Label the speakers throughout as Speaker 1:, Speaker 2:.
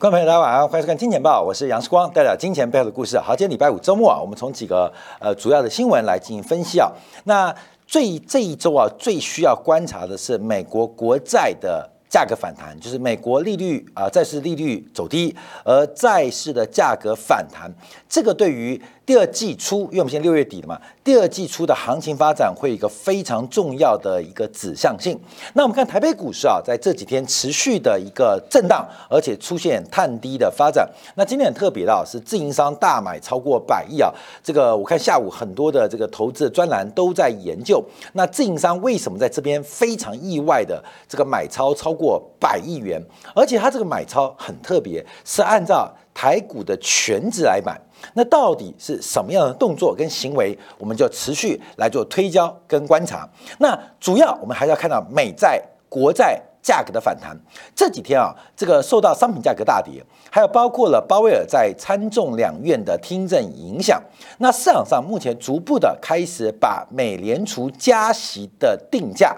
Speaker 1: 观众朋友，大家晚上好，欢迎收看《金钱报》，我是杨世光，带来金钱背后的故事。好，今天礼拜五周末啊，我们从几个呃主要的新闻来进行分析啊。那最这一周啊，最需要观察的是美国国债的价格反弹，就是美国利率啊，债市利率走低，而债市的价格反弹，这个对于第二季初，因为我们现在六月底了嘛。第二季初的行情发展会有一个非常重要的一个指向性。那我们看台北股市啊，在这几天持续的一个震荡，而且出现探低的发展。那今天很特别的是，自营商大买超过百亿啊。这个我看下午很多的这个投资专栏都在研究，那自营商为什么在这边非常意外的这个买超超过百亿元？而且它这个买超很特别，是按照台股的全值来买。那到底是什么样的动作跟行为，我们就持续来做推敲跟观察。那主要我们还是要看到美债、国债价格的反弹。这几天啊，这个受到商品价格大跌，还有包括了鲍威尔在参众两院的听证影响。那市场上目前逐步的开始把美联储加息的定价、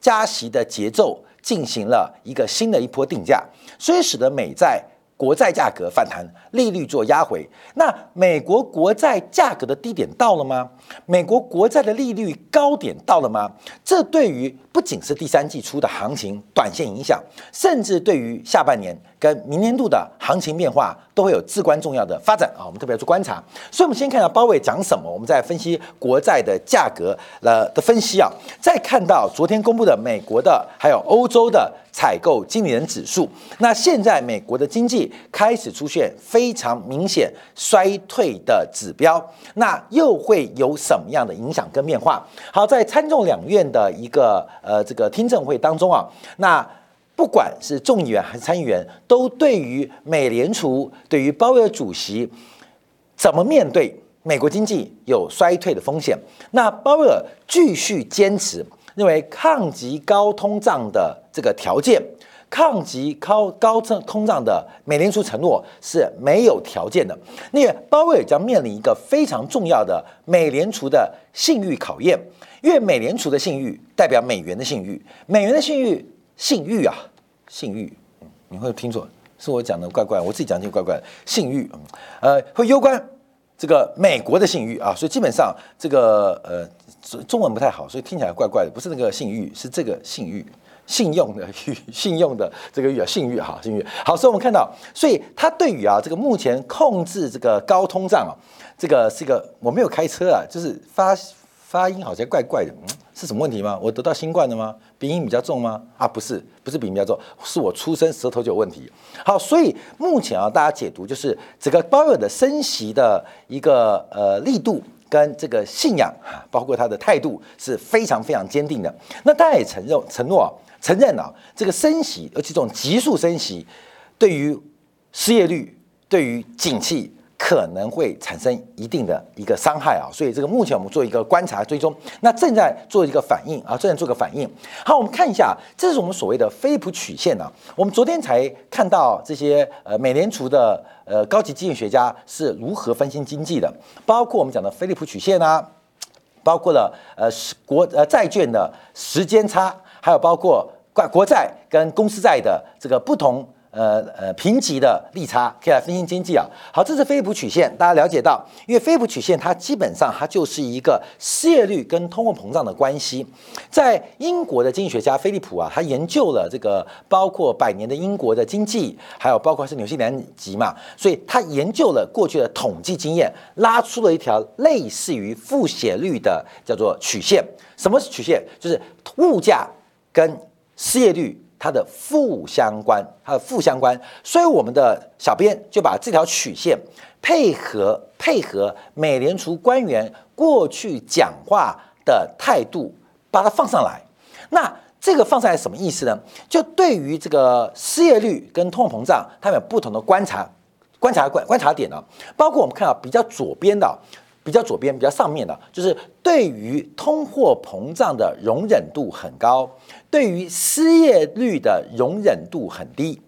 Speaker 1: 加息的节奏进行了一个新的一波定价，所以使得美债。国债价格反弹，利率做压回。那美国国债价格的低点到了吗？美国国债的利率高点到了吗？这对于不仅是第三季初的行情短线影响，甚至对于下半年跟明年度的行情变化都会有至关重要的发展啊！我们特别要做观察。所以，我们先看到鲍威讲什么，我们再分析国债的价格了的分析啊。再看到昨天公布的美国的还有欧洲的。采购经理人指数，那现在美国的经济开始出现非常明显衰退的指标，那又会有什么样的影响跟变化？好，在参众两院的一个呃这个听证会当中啊，那不管是众议员还是参议员，都对于美联储对于鲍威尔主席怎么面对美国经济有衰退的风险，那鲍威尔继续坚持。认为抗击高通胀的这个条件，抗击高高通通胀的美联储承诺是没有条件的。那鲍威尔将面临一个非常重要的美联储的信誉考验，因为美联储的信誉代表美元的信誉，美元的信誉信誉啊，信誉，你会听错，是我讲的怪怪，我自己讲就怪怪，信誉，呃，会攸关。这个美国的信誉啊，所以基本上这个呃中文不太好，所以听起来怪怪的。不是那个信誉，是这个信誉，信用的誉，信用的这个誉啊，信誉哈，信誉。好，所以我们看到，所以他对于啊这个目前控制这个高通胀啊，这个是一个我没有开车啊，就是发发音好像怪怪的，嗯。是什么问题吗？我得到新冠了吗？鼻音比较重吗？啊，不是，不是鼻音比较重，是我出生舌头就有问题。好，所以目前啊，大家解读就是这个鲍尔的升息的一个呃力度跟这个信仰啊，包括他的态度是非常非常坚定的。那大家也承认承诺啊，承认啊，这个升息，而且这种急速升息，对于失业率，对于景气。可能会产生一定的一个伤害啊，所以这个目前我们做一个观察追踪，那正在做一个反应啊，正在做个反应。好，我们看一下，这是我们所谓的菲利普曲线啊。我们昨天才看到这些呃美联储的呃高级经济学家是如何分析经济的，包括我们讲的菲利普曲线啊，包括了呃国呃债券的时间差，还有包括国国债跟公司债的这个不同。呃呃，评级的利差可以来分析经济啊。好，这是菲利普曲线，大家了解到，因为菲利普曲线它基本上它就是一个失业率跟通货膨胀的关系。在英国的经济学家菲利普啊，他研究了这个包括百年的英国的经济，还有包括是纽西兰籍嘛，所以他研究了过去的统计经验，拉出了一条类似于负斜率的叫做曲线。什么是曲线？就是物价跟失业率。它的负相关，它的负相关，所以我们的小编就把这条曲线配合配合美联储官员过去讲话的态度，把它放上来。那这个放上来什么意思呢？就对于这个失业率跟通货膨胀，它们有不同的观察观察观观察点呢。包括我们看到比较左边的。比较左边、比较上面的，就是对于通货膨胀的容忍度很高，对于失业率的容忍度很低，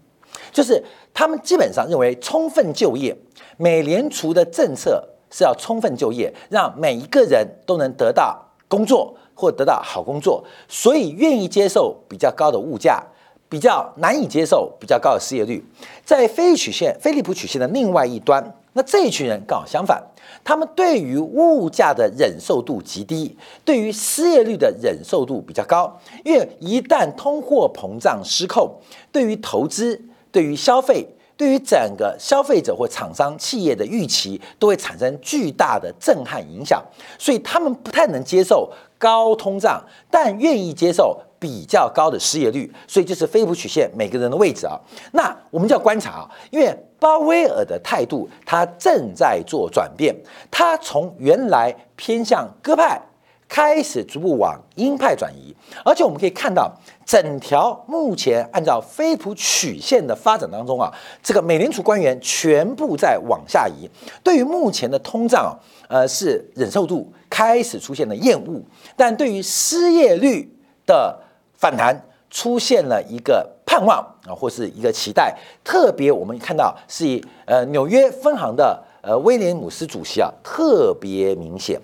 Speaker 1: 就是他们基本上认为充分就业，美联储的政策是要充分就业，让每一个人都能得到工作或得到好工作，所以愿意接受比较高的物价，比较难以接受比较高的失业率，在菲利曲线、菲利普曲线的另外一端，那这一群人刚好相反，他们对于物价的忍受度极低，对于失业率的忍受度比较高。因为一旦通货膨胀失控，对于投资、对于消费、对于整个消费者或厂商企业的预期，都会产生巨大的震撼影响，所以他们不太能接受高通胀，但愿意接受。比较高的失业率，所以就是菲普曲线每个人的位置啊。那我们就要观察啊，因为鲍威尔的态度他正在做转变，他从原来偏向鸽派开始逐步往鹰派转移，而且我们可以看到整条目前按照菲普曲线的发展当中啊，这个美联储官员全部在往下移，对于目前的通胀呃是忍受度开始出现了厌恶，但对于失业率的反弹出现了一个盼望啊，或是一个期待。特别我们看到是以呃纽约分行的呃威廉姆斯主席啊，特别明显，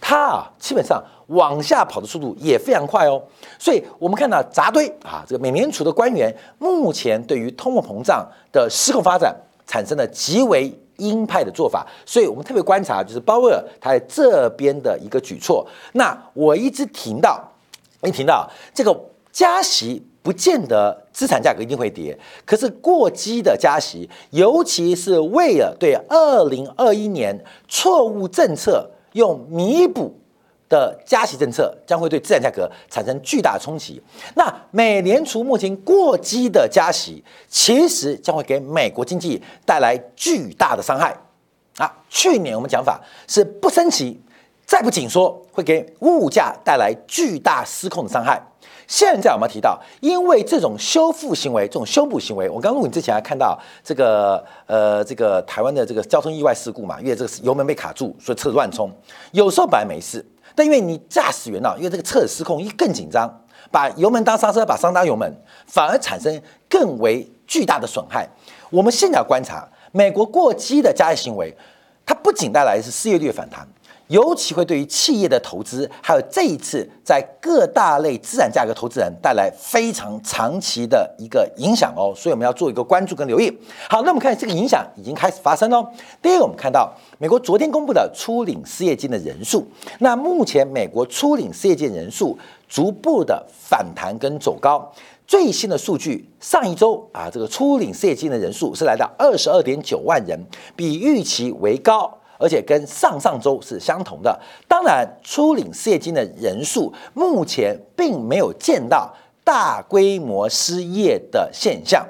Speaker 1: 他啊基本上往下跑的速度也非常快哦。所以我们看到扎堆啊，这个美联储的官员目前对于通货膨胀的失控发展产生了极为鹰派的做法。所以我们特别观察就是鲍威尔他在这边的一个举措。那我一直听到，一听到这个。加息不见得资产价格一定会跌，可是过激的加息，尤其是为了对二零二一年错误政策用弥补的加息政策，将会对资产价格产生巨大的冲击。那美联储目前过激的加息，其实将会给美国经济带来巨大的伤害。啊，去年我们讲法是不升息，再不紧缩，会给物价带来巨大失控的伤害。现在我们提到，因为这种修复行为、这种修补行为，我刚录影之前还看到这个呃，这个台湾的这个交通意外事故嘛，因为这个油门被卡住，所以车子乱冲。有时候本来没事，但因为你驾驶员呢，因为这个车子失控，一更紧张，把油门当刹车，把刹车当油门，反而产生更为巨大的损害。我们现在要观察美国过激的加息行为，它不仅带来的是失业率反弹。尤其会对于企业的投资，还有这一次在各大类资产价格投资人带来非常长期的一个影响哦，所以我们要做一个关注跟留意。好，那我们看这个影响已经开始发生哦。第一个，我们看到美国昨天公布的初领失业金的人数，那目前美国初领失业金人数逐步的反弹跟走高。最新的数据，上一周啊，这个初领失业金的人数是来到二十二点九万人，比预期为高。而且跟上上周是相同的。当然，初领失业金的人数目前并没有见到大规模失业的现象。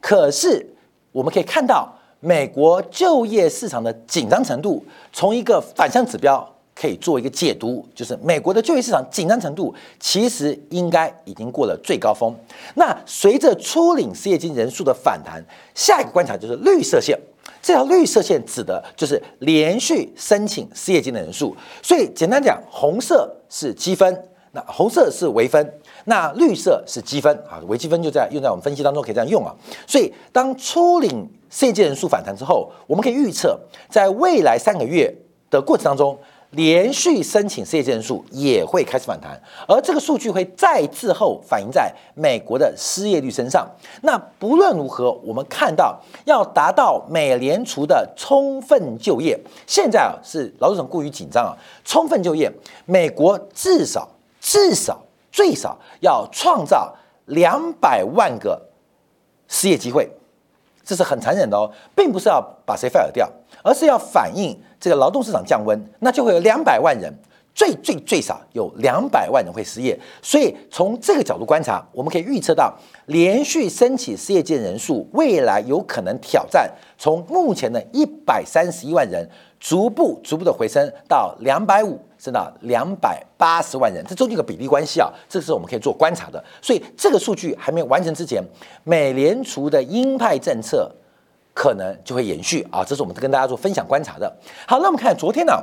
Speaker 1: 可是，我们可以看到美国就业市场的紧张程度，从一个反向指标可以做一个解读，就是美国的就业市场紧张程度其实应该已经过了最高峰。那随着初领失业金人数的反弹，下一个观察就是绿色线。这条绿色线指的就是连续申请失业金的人数，所以简单讲，红色是积分，那红色是微分，那绿色是积分啊，微积分就在用在我们分析当中可以这样用啊。所以当初领失业金人数反弹之后，我们可以预测，在未来三个月的过程当中。连续申请失业人数也会开始反弹，而这个数据会再滞后反映在美国的失业率身上。那不论如何，我们看到要达到美联储的充分就业，现在啊是劳动省过于紧张啊。充分就业，美国至少至少最少要创造两百万个失业机会，这是很残忍的哦，并不是要把谁 fire 掉，而是要反映。这个劳动市场降温，那就会有两百万人，最最最少有两百万人会失业。所以从这个角度观察，我们可以预测到，连续申请失业金人数未来有可能挑战从目前的一百三十一万人，逐步逐步的回升到两百五，升到两百八十万人。这中间有个比例关系啊，这是我们可以做观察的。所以这个数据还没有完成之前，美联储的鹰派政策。可能就会延续啊，这是我们跟大家做分享观察的。好，那我们看昨天呢，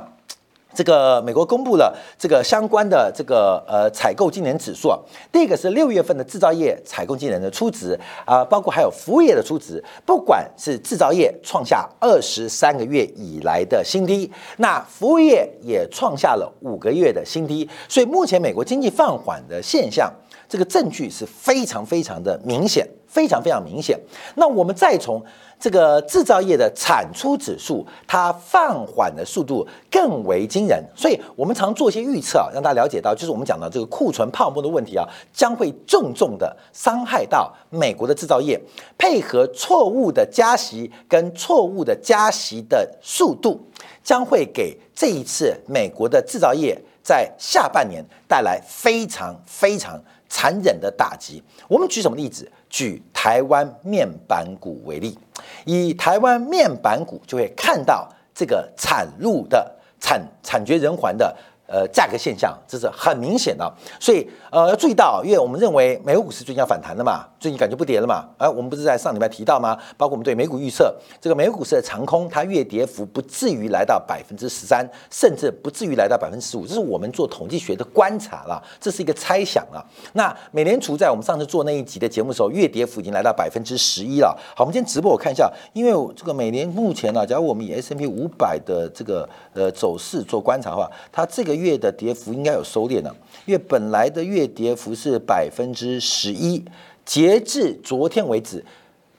Speaker 1: 这个美国公布了这个相关的这个呃采购经理指数啊。第一个是六月份的制造业采购经理的初值啊，包括还有服务业的初值，不管是制造业创下二十三个月以来的新低，那服务业也创下了五个月的新低。所以目前美国经济放缓的现象。这个证据是非常非常的明显，非常非常明显。那我们再从这个制造业的产出指数，它放缓的速度更为惊人。所以我们常做一些预测啊，让大家了解到，就是我们讲的这个库存泡沫的问题啊，将会重重的伤害到美国的制造业。配合错误的加息跟错误的加息的速度，将会给这一次美国的制造业。在下半年带来非常非常残忍的打击。我们举什么例子？举台湾面板股为例，以台湾面板股就会看到这个惨入的惨惨绝人寰的。呃，价格现象这是很明显的，所以呃要注意到，因为我们认为美股是最近要反弹的嘛，最近感觉不跌了嘛，而我们不是在上礼拜提到吗？包括我们对美股预测，这个美股市的长空，它月跌幅不至于来到百分之十三，甚至不至于来到百分之十五，这是我们做统计学的观察了，这是一个猜想啊。那美联储在我们上次做那一集的节目的时候，月跌幅已经来到百分之十一了。好，我们今天直播我看一下，因为这个美联目前呢，假如我们以 S M P 五百的这个呃走势做观察的话，它这个。月的跌幅应该有收敛了，因为本来的月跌幅是百分之十一，截至昨天为止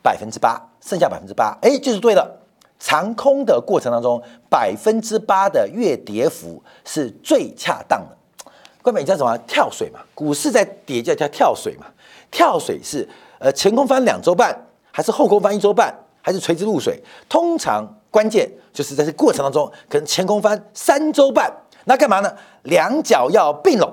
Speaker 1: 百分之八，剩下百分之八，哎，就是对了。长空的过程当中，百分之八的月跌幅是最恰当的。关美，你知道什么？跳水嘛，股市在跌叫叫跳水嘛。跳水是呃前空翻两周半，还是后空翻一周半，还是垂直入水？通常关键就是在这过程当中，可能前空翻三周半。那干嘛呢？两脚要并拢，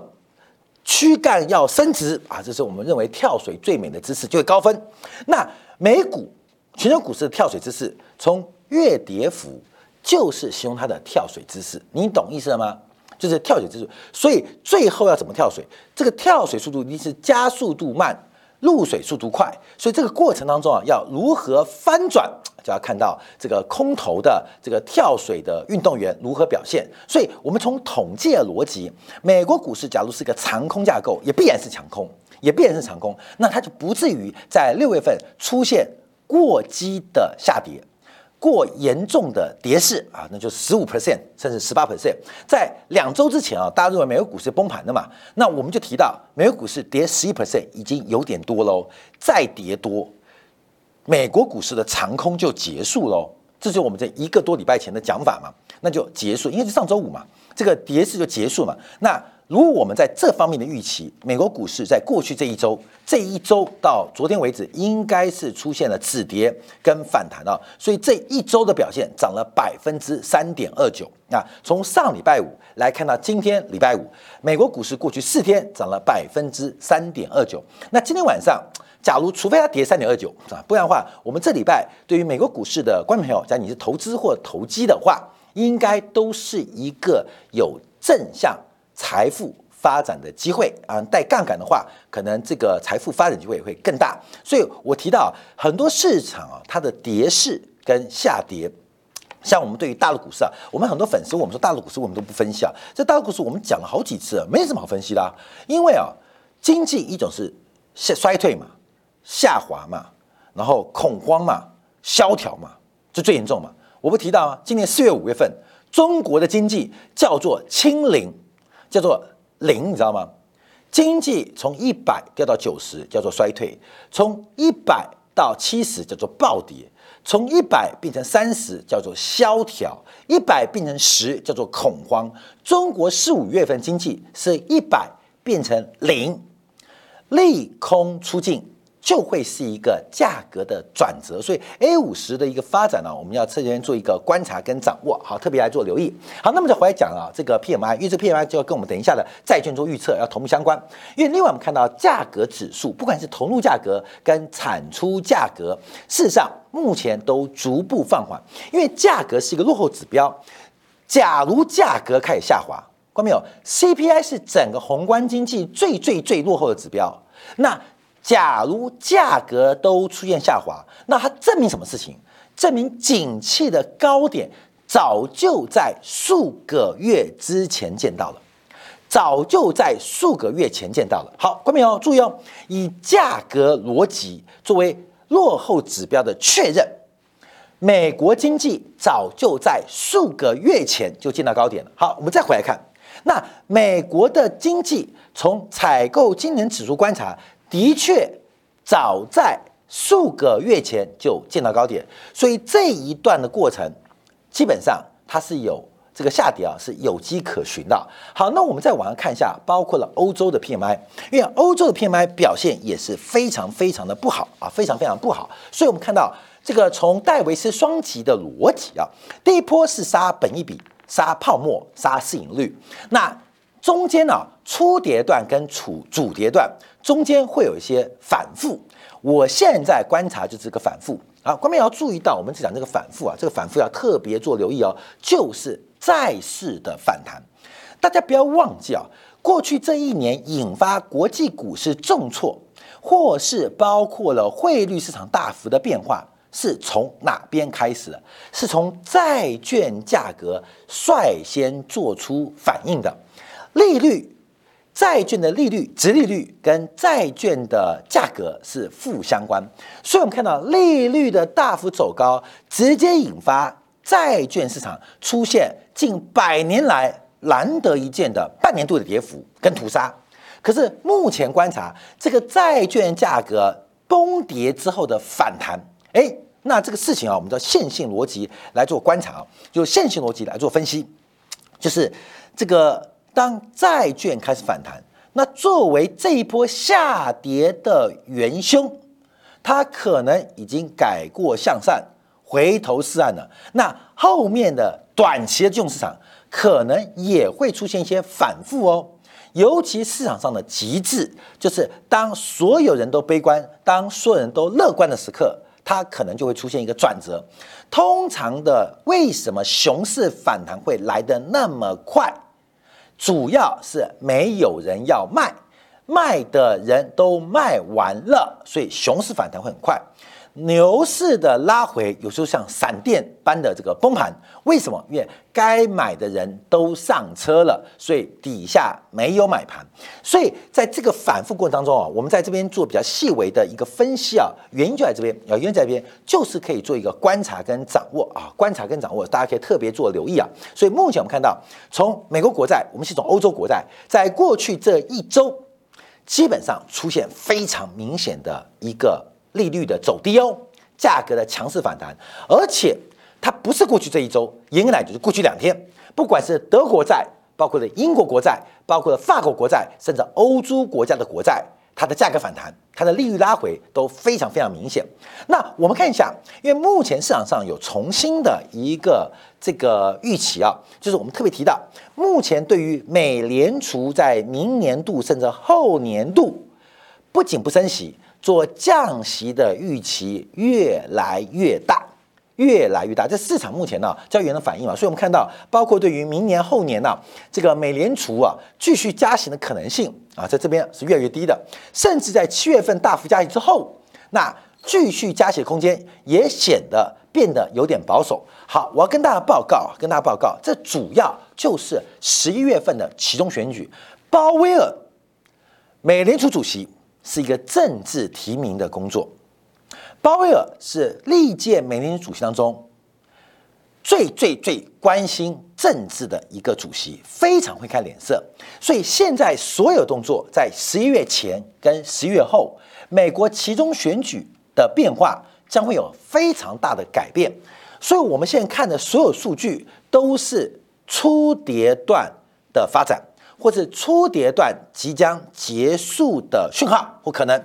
Speaker 1: 躯干要伸直啊！这是我们认为跳水最美的姿势，就会高分。那美股全球股市的跳水姿势，从月跌幅就是形容它的跳水姿势，你懂意思了吗？就是跳水姿势。所以最后要怎么跳水？这个跳水速度一定是加速度慢，入水速度快。所以这个过程当中啊，要如何翻转？就要看到这个空头的这个跳水的运动员如何表现，所以我们从统计的逻辑，美国股市假如是一个长空架构，也必然是强空，也必然是长空，那它就不至于在六月份出现过激的下跌，过严重的跌势啊，那就十五 percent 甚至十八 percent。在两周之前啊，大家认为美国股市崩盘的嘛，那我们就提到美国股市跌十一 percent 已经有点多喽，再跌多。美国股市的长空就结束喽，这就是我们这一个多礼拜前的讲法嘛，那就结束，因为是上周五嘛，这个跌势就结束嘛。那如果我们在这方面的预期，美国股市在过去这一周，这一周到昨天为止，应该是出现了止跌跟反弹啊，所以这一周的表现涨了百分之三点二九啊。从上礼拜五来看到今天礼拜五，美国股市过去四天涨了百分之三点二九。那今天晚上。假如除非它跌三点二九啊，不然的话，我们这礼拜对于美国股市的观众朋友，假如你是投资或投机的话，应该都是一个有正向财富发展的机会啊。带杠杆的话，可能这个财富发展机会也会更大。所以我提到很多市场啊，它的跌势跟下跌，像我们对于大陆股市啊，我们很多粉丝我们说大陆股市我们都不分析啊。这大陆股市我们讲了好几次，没什么好分析的，因为啊，经济一种是衰退嘛。下滑嘛，然后恐慌嘛，萧条嘛，这最严重嘛。我不提到吗？今年四月、五月份，中国的经济叫做清零，叫做零，你知道吗？经济从一百掉到九十，叫做衰退；从一百到七十，叫做暴跌；从一百变成三十，叫做萧条；一百变成十，叫做恐慌。中国四五月份经济是一百变成零，利空出尽。就会是一个价格的转折，所以 A 五十的一个发展呢，我们要侧边做一个观察跟掌握，好，特别来做留意。好，那么再回来讲啊，这个 PMI，因为这 PMI 就要跟我们等一下的债券做预测要同步相关。因为另外我们看到价格指数，不管是投入价格跟产出价格，事实上目前都逐步放缓，因为价格是一个落后指标。假如价格开始下滑，看到没有？CPI 是整个宏观经济最最最落后的指标，那。假如价格都出现下滑，那它证明什么事情？证明景气的高点早就在数个月之前见到了，早就在数个月前见到了。好，观众朋友注意哦，以价格逻辑作为落后指标的确认，美国经济早就在数个月前就见到高点了。好，我们再回来看，那美国的经济从采购经理指数观察，的确早在数个月前就见到高点，所以这一段的过程基本上它是有这个下跌啊是有迹可循的。好，那我们再往上看一下，包括了欧洲的 PMI，因为欧洲的 PMI 表现也是非常非常的不好啊，非常非常不好，所以我们看到。这个从戴维斯双极的逻辑啊，第一波是杀本一比、杀泡沫、杀市盈率，那中间呢，初跌段跟主主跌段中间会有一些反复。我现在观察就是个反复啊，观众要注意到，我们只讲这个反复啊，这个反复要特别做留意哦，就是债市的反弹。大家不要忘记啊，过去这一年引发国际股市重挫，或是包括了汇率市场大幅的变化。是从哪边开始的？是从债券价格率先做出反应的。利率，债券的利率、值利率跟债券的价格是负相关，所以我们看到利率的大幅走高，直接引发债券市场出现近百年来难得一见的半年度的跌幅跟屠杀。可是目前观察，这个债券价格崩跌之后的反弹，哎。那这个事情啊，我们叫线性逻辑来做观察啊，就线性逻辑来做分析，就是这个当债券开始反弹，那作为这一波下跌的元凶，它可能已经改过向善，回头是岸了。那后面的短期的金融市场可能也会出现一些反复哦，尤其市场上的极致，就是当所有人都悲观，当所有人都乐观的时刻。它可能就会出现一个转折。通常的，为什么熊市反弹会来得那么快？主要是没有人要卖，卖的人都卖完了，所以熊市反弹会很快。牛市的拉回有时候像闪电般的这个崩盘，为什么？因为该买的人都上车了，所以底下没有买盘。所以在这个反复过程当中啊，我们在这边做比较细微的一个分析啊，原因就在这边啊，原因在这边就是可以做一个观察跟掌握啊，观察跟掌握，大家可以特别做留意啊。所以目前我们看到，从美国国债，我们是从欧洲国债，在过去这一周，基本上出现非常明显的一个。利率的走低哦，价格的强势反弹，而且它不是过去这一周，严格来就是过去两天，不管是德国债，包括了英国国债，包括了法国国债，甚至欧洲国家的国债，它的价格反弹，它的利率拉回都非常非常明显。那我们看一下，因为目前市场上有重新的一个这个预期啊，就是我们特别提到，目前对于美联储在明年度甚至后年度不仅不升息。做降息的预期越来越大，越来越大。这市场目前呢，交易员的反应嘛，所以我们看到，包括对于明年后年呢，这个美联储啊继续加息的可能性啊，在这边是越来越低的。甚至在七月份大幅加息之后，那继续加息的空间也显得变得有点保守。好，我要跟大家报告，跟大家报告，这主要就是十一月份的其中选举，鲍威尔，美联储主席。是一个政治提名的工作。鲍威尔是历届美联储主席当中最最最关心政治的一个主席，非常会看脸色。所以现在所有动作在十一月前跟十一月后，美国其中选举的变化将会有非常大的改变。所以我们现在看的所有数据都是初跌段的发展。或是初跌段即将结束的讯号或可能，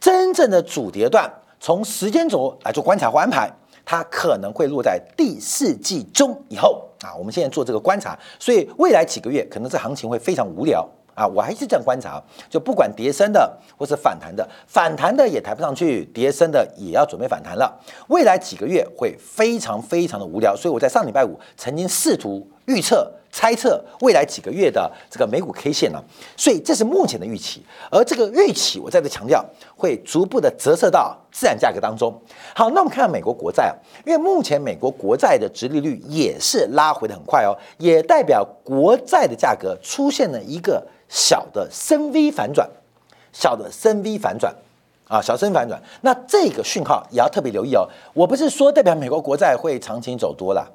Speaker 1: 真正的主跌段从时间轴来做观察或安排，它可能会落在第四季中以后啊。我们现在做这个观察，所以未来几个月可能这行情会非常无聊啊。我还是这样观察，就不管跌升的或是反弹的，反弹的也抬不上去，跌升的也要准备反弹了。未来几个月会非常非常的无聊，所以我在上礼拜五曾经试图预测。猜测未来几个月的这个美股 K 线呢，所以这是目前的预期，而这个预期我再次强调，会逐步的折射到自然价格当中。好，那我们看美国国债啊，因为目前美国国债的殖利率也是拉回的很快哦，也代表国债的价格出现了一个小的深 V 反转，小的深 V 反转啊，小深反转。那这个讯号也要特别留意哦，我不是说代表美国国债会长期走多了。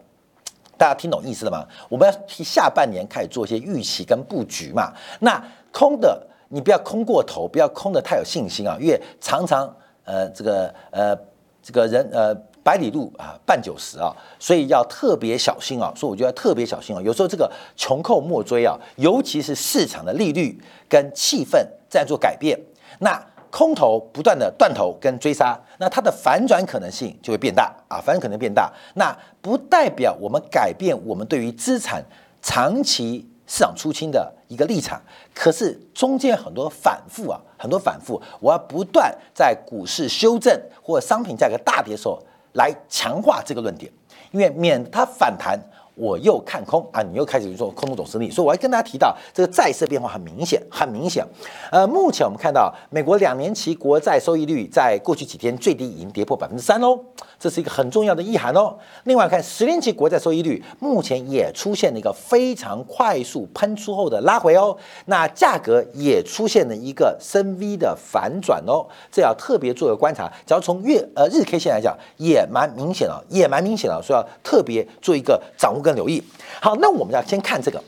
Speaker 1: 大家听懂意思了吗？我们要替下半年开始做一些预期跟布局嘛。那空的你不要空过头，不要空的太有信心啊，因为常常呃这个呃这个人呃百里路啊半九十啊，所以要特别小心啊。所以我觉得特别小心啊。有时候这个穷寇莫追啊，尤其是市场的利率跟气氛在做改变，那。空头不断的断头跟追杀，那它的反转可能性就会变大啊，反转可能变大。那不代表我们改变我们对于资产长期市场出清的一个立场，可是中间很多反复啊，很多反复，我要不断在股市修正或商品价格大跌的时候来强化这个论点，因为免它反弹。我又看空啊，你又开始做空头总胜利，所以我要跟大家提到这个债市变化很明显，很明显。呃，目前我们看到美国两年期国债收益率在过去几天最低已经跌破百分之三喽，这是一个很重要的意涵哦。另外看十年期国债收益率目前也出现了一个非常快速喷出后的拉回哦，那价格也出现了一个深 V 的反转哦，这要特别做个观察。只要从月呃日 K 线来讲，也蛮明显了，也蛮明显了，所以要特别做一个掌握。更留意，好，那我们要先看这个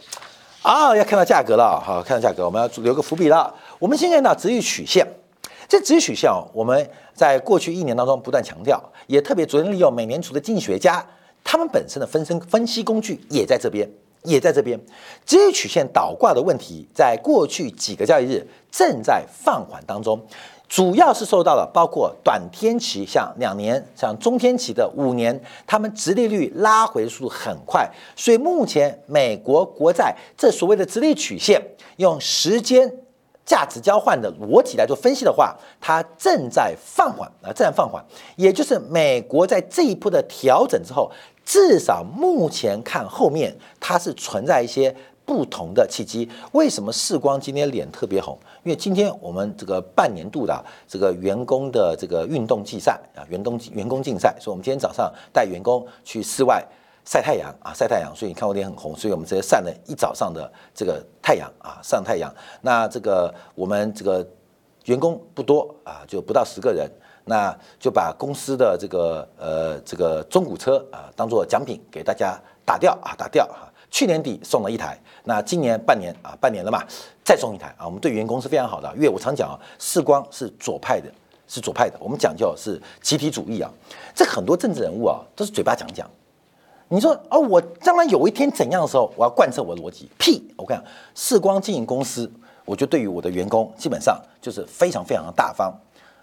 Speaker 1: 啊，要看到价格了，好，看到价格，我们要留个伏笔了。我们先看到直率曲线，这直率曲线哦，我们在过去一年当中不断强调，也特别昨天利用美联储的经济学家，他们本身的分身分析工具也在这边，也在这边。直率曲线倒挂的问题，在过去几个交易日正在放缓当中。主要是受到了包括短天期，像两年，像中天期的五年，他们直利率拉回速度很快，所以目前美国国债这所谓的直利曲线，用时间价值交换的逻辑来做分析的话，它正在放缓啊，正在放缓，也就是美国在这一波的调整之后，至少目前看后面它是存在一些。不同的契机，为什么世光今天脸特别红？因为今天我们这个半年度的这个员工的这个运动竞赛啊，员工员工竞赛，所以我们今天早上带员工去室外晒太阳啊，晒太阳，所以你看我脸很红，所以我们直接晒了一早上的这个太阳啊，上太阳。那这个我们这个员工不多啊，就不到十个人，那就把公司的这个呃这个中古车啊当做奖品给大家打掉啊，打掉啊。去年底送了一台。那今年半年啊，半年了嘛，再送一台啊，我们对员工是非常好的，因为我常讲啊，世光是左派的，是左派的，我们讲究是集体主义啊。这很多政治人物啊，都是嘴巴讲讲。你说哦，我将来有一天怎样的时候，我要贯彻我的逻辑？屁！我跟你讲，世光经营公司，我就对于我的员工基本上就是非常非常的大方。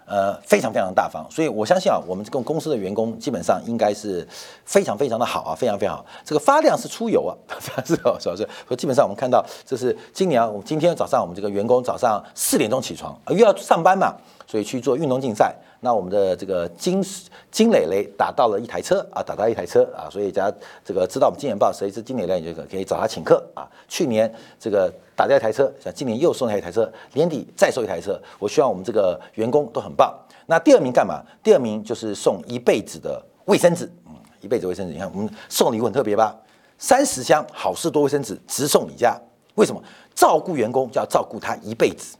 Speaker 1: 呃，非常非常大方，所以我相信啊，我们这个公司的员工基本上应该是非常非常的好啊，非常非常好。这个发量是出油啊，是吧？是？所以基本上我们看到，这是今年我们今天早上我们这个员工早上四点钟起床，又要上班嘛，所以去做运动竞赛。那我们的这个金金磊磊打到了一台车啊，打到一台车啊，所以大家这个知道我们金研报谁是金磊磊，你就可以找他请客啊。去年这个打掉一台车，像今年又送他一台车，年底再送一台车。我希望我们这个员工都很棒。那第二名干嘛？第二名就是送一辈子的卫生纸，嗯，一辈子卫生纸。你看我们送礼物很特别吧？三十箱好事多卫生纸直送你家。为什么？照顾员工就要照顾他一辈子。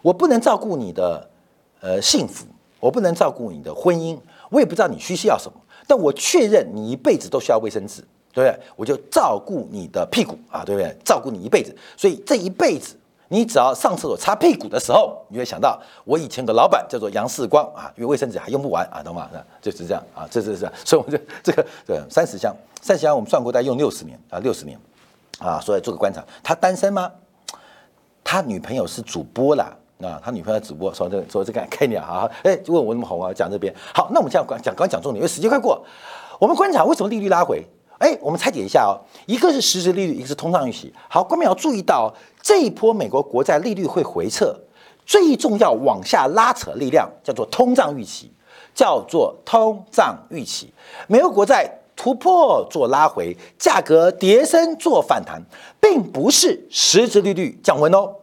Speaker 1: 我不能照顾你的呃幸福。我不能照顾你的婚姻，我也不知道你需要什么，但我确认你一辈子都需要卫生纸，对不对？我就照顾你的屁股啊，对不对？照顾你一辈子，所以这一辈子，你只要上厕所擦屁股的时候，你会想到我以前的老板叫做杨世光啊，因为卫生纸还用不完啊，懂吗？就是这样啊，这是这样，所以我就这个对三十箱，三十箱我们算过，大概用六十年啊，六十年啊，所以做个观察，他单身吗？他女朋友是主播啦。啊，他女朋友直播说这说这个概念哈，哎，就问我那么红啊，讲这边好，那我们现在讲讲刚讲重点，因为时间快过，我们观察为什么利率拉回？哎，我们拆解一下哦，一个是实质利率，一个是通胀预期。好，观众要注意到这一波美国国债利率会回撤，最重要往下拉扯力量叫做通胀预期，叫做通胀预期。美国国债突破做拉回，价格跌升做反弹，并不是实质利率降温哦。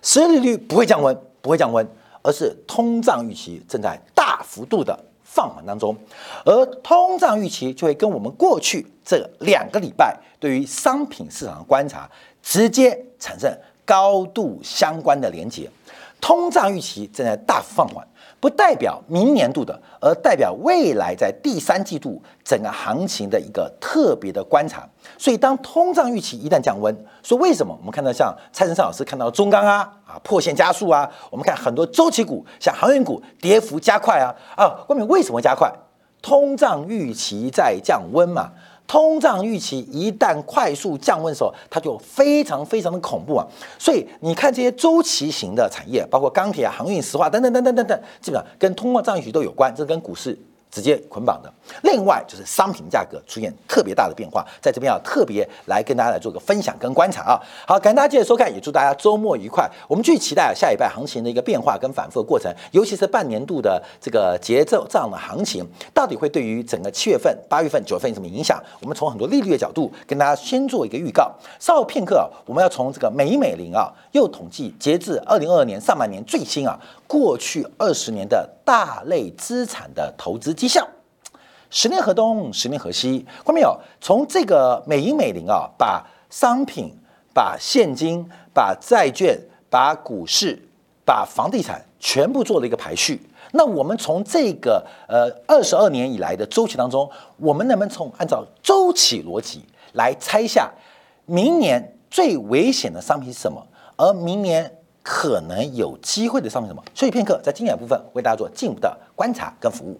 Speaker 1: 实质利率不会降温，不会降温，而是通胀预期正在大幅度的放缓当中，而通胀预期就会跟我们过去这两个礼拜对于商品市场的观察直接产生高度相关的连接。通胀预期正在大幅放缓，不代表明年度的，而代表未来在第三季度整个行情的一个特别的观察。所以，当通胀预期一旦降温，说为什么我们看到像蔡生胜老师看到中钢啊啊破线加速啊，我们看很多周期股像航运股跌幅加快啊啊，外面为什么加快？通胀预期在降温嘛。通胀预期一旦快速降温的时候，它就非常非常的恐怖啊！所以你看这些周期型的产业，包括钢铁啊、航运、石化等等等等等等，基本上跟通货胀预期都有关，这跟股市。直接捆绑的，另外就是商品价格出现特别大的变化，在这边要特别来跟大家来做个分享跟观察啊。好，感谢大家继续收看，也祝大家周末愉快。我们继续期待下一拜行情的一个变化跟反复的过程，尤其是半年度的这个节奏这样的行情，到底会对于整个七月份、八月份、九月份有什么影响？我们从很多利率的角度跟大家先做一个预告。稍后片刻，啊我们要从这个美美林啊，又统计截至二零二二年上半年最新啊，过去二十年的大类资产的投资。绩效，十年河东，十年河西，看到没有？从这个美银美林啊，把商品、把现金、把债券、把股市、把房地产全部做了一个排序。那我们从这个呃二十二年以来的周期当中，我们能不能从按照周期逻辑来猜一下明年最危险的商品是什么？而明年可能有机会的商品什么？休息片刻，在经典部分为大家做进一步的观察跟服务。